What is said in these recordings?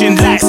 Russian lights.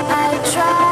I guess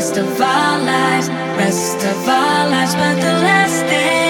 rest of our lives, rest of our lives, but the last day.